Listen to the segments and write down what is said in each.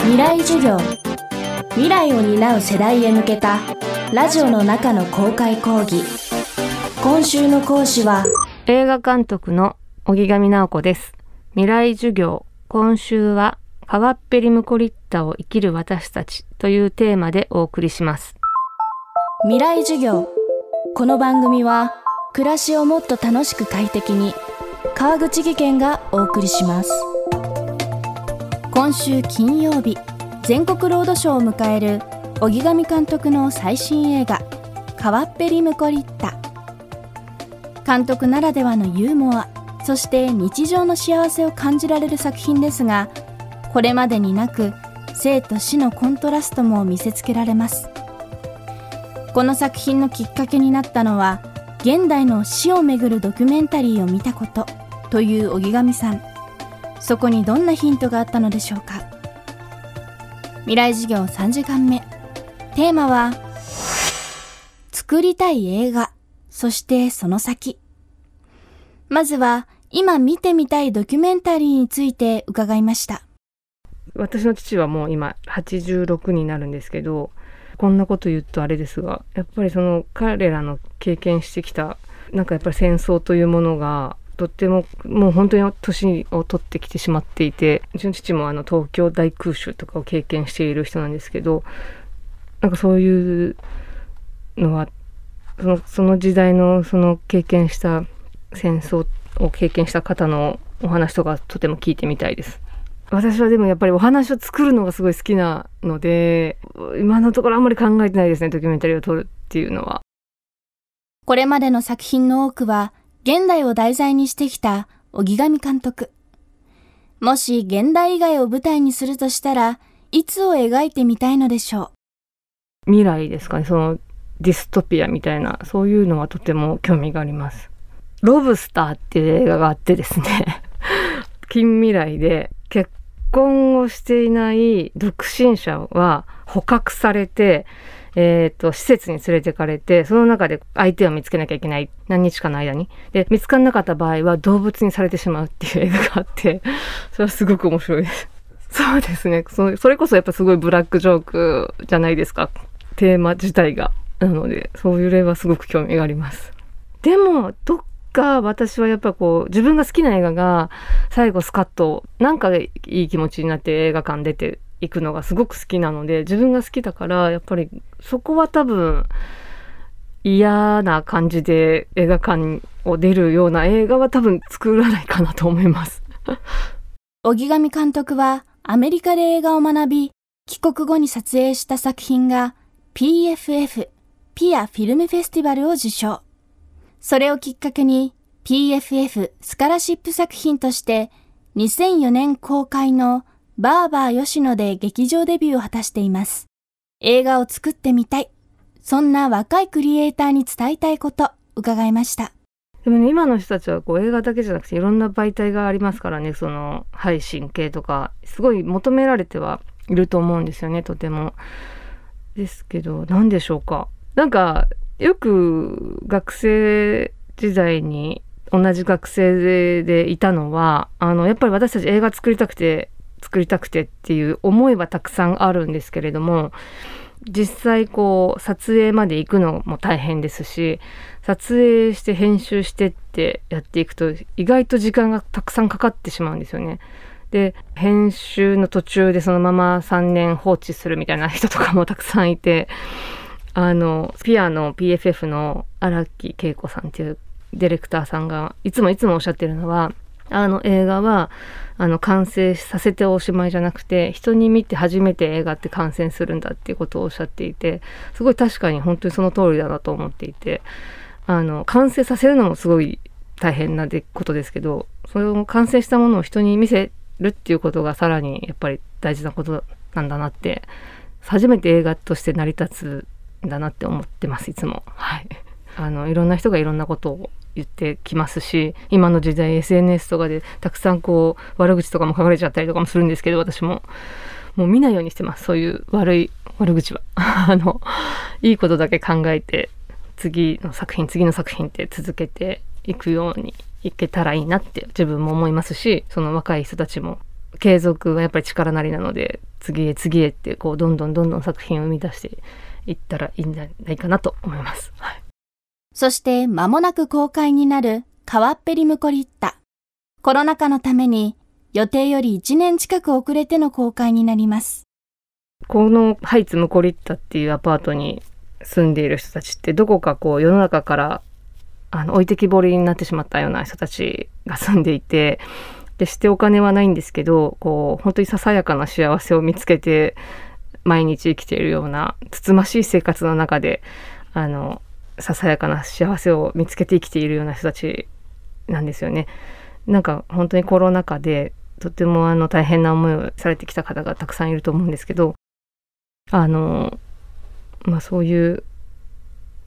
未来授業。未来を担う世代へ向けたラジオの中の公開講義。今週の講師は映画監督の荻上直子です。未来授業。今週は川っぺりムコリッタを生きる私たちというテーマでお送りします。未来授業。この番組は暮らしをもっと楽しく快適に川口義賢がお送りします今週金曜日全国ロードショーを迎える荻上監督の最新映画「川っぺりムコリッタ」監督ならではのユーモアそして日常の幸せを感じられる作品ですがこれまでになく生と死のコントラストも見せつけられます。この作品のきっかけになったのは現代の死をめぐるドキュメンタリーを見たことという荻上さん。そこにどんなヒントがあったのでしょうか？未来授業3時間目テーマは作りたい映画。そしてその先。まずは今見てみたいドキュメンタリーについて伺いました。私の父はもう今86になるんですけどこんなこと言うとあれですがやっぱりその彼らの経験してきたなんかやっぱり戦争というものがとってももう本当に年を取ってきてしまっていてうちの父もあの東京大空襲とかを経験している人なんですけどなんかそういうのはそのその時代のその経験した戦争を経験した方のお話とかとても聞いてみたいです。私はでもやっぱりお話を作るのがすごい好きなので今のところあんまり考えてないですねドキュメンタリーを撮るっていうのは。これまでの作品の多くは現代を題材にしてきた荻上監督。もし現代以外を舞台にするとしたらいつを描いてみたいのでしょう？未来ですかねそのディストピアみたいなそういうのはとても興味があります。ロブスターっていう映画があってですね 近未来で結婚をしていない独身者は捕獲されて、えっ、ー、と、施設に連れてかれて、その中で相手を見つけなきゃいけない。何日かの間に。で、見つからなかった場合は動物にされてしまうっていう映画があって、それはすごく面白いです。そうですねそ。それこそやっぱすごいブラックジョークじゃないですか。テーマ自体が。なので、そういう例はすごく興味があります。でも、どっか私はやっぱこう自分が好きな映画が最後スカッとなんかいい気持ちになって映画館出ていくのがすごく好きなので自分が好きだからやっぱりそこは多分嫌な感じで映画館を出るような映画は多分作らないかなと思います。荻上監督はアメリカで映画を学び帰国後に撮影した作品が PFF ピアフィルムフェスティバルを受賞。それをきっかけに PFF スカラシップ作品として2004年公開のバーバー吉野で劇場デビューを果たしています。映画を作ってみたい。そんな若いクリエイターに伝えたいこと伺いました。でもね、今の人たちはこう映画だけじゃなくていろんな媒体がありますからね、その配信系とか、すごい求められてはいると思うんですよね、とても。ですけど、何でしょうか。なんか、よく学生時代に同じ学生でいたのはあのやっぱり私たち映画作りたくて作りたくてっていう思いはたくさんあるんですけれども実際こう撮影まで行くのも大変ですし撮影して編集してってやっていくと意外と時間がたくさんかかってしまうんですよね。で編集の途中でそのまま3年放置するみたいな人とかもたくさんいてあのピアの PFF の荒木恵子さんっていうディレクターさんがいつもいつもおっしゃってるのはあの映画はあの完成させておしまいじゃなくて人に見て初めて映画って完成するんだっていうことをおっしゃっていてすごい確かに本当にその通りだなと思っていてあの完成させるのもすごい大変なことですけどそれを完成したものを人に見せるっていうことがさらにやっぱり大事なことなんだなって初めて映画として成り立つんだなって思ってますいつも。はい、あのいろんな人がいろんなことを言ってきますし今の時代 SNS とかでたくさんこう悪口とかも書かれちゃったりとかもするんですけど私も。もう見ないようにしてますそういう悪い悪口は。あのいいことだけ考えて次の作品次の作品って続けていくようにいけたらいいなって自分も思いますしその若い人たちも。継続はやっぱり力なりなので次へ次へってこうどんどんどんどん作品を生み出していったらいいんじゃないかなと思います。そして間もなく公開になる川っぺりムコリッタ。コロナ禍のために予定より1年近く遅れての公開になります。このハイツムコリッタっていうアパートに住んでいる人たちってどこかこう世の中からあの置いてきぼりになってしまったような人たちが住んでいて決してお金はないんですけどこう本当にささやかな幸せを見つけて毎日生きているようなつつましい生活の中であのささやかな幸せを見つけて生きているような人たちなんですよね。なんか本当にコロナ禍でとてもあの大変な思いをされてきた方がたくさんいると思うんですけどあのまあそういう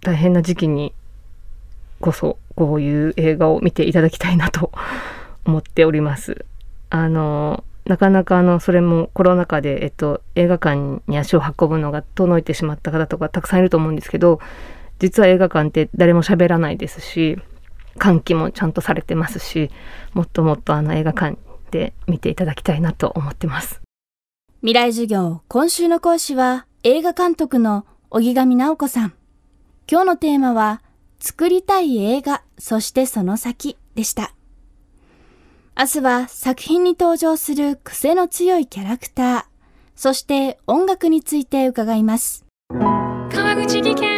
大変な時期にこそこういう映画を見ていただきたいなと 思っております。あのなかなかあのそれもコロナ禍で、えっと、映画館に足を運ぶのが遠のいてしまった方とかたくさんいると思うんですけど実は映画館って誰も喋らないですし換気もちゃんとされてますしもっともっとあの映画館で見ていただきたいなと思ってます。未来授業今週の講師は映画監督の荻上直子さん。今日のテーマは作りたい映画そしてその先でした。明日は作品に登場する癖の強いキャラクター、そして音楽について伺います。川口技研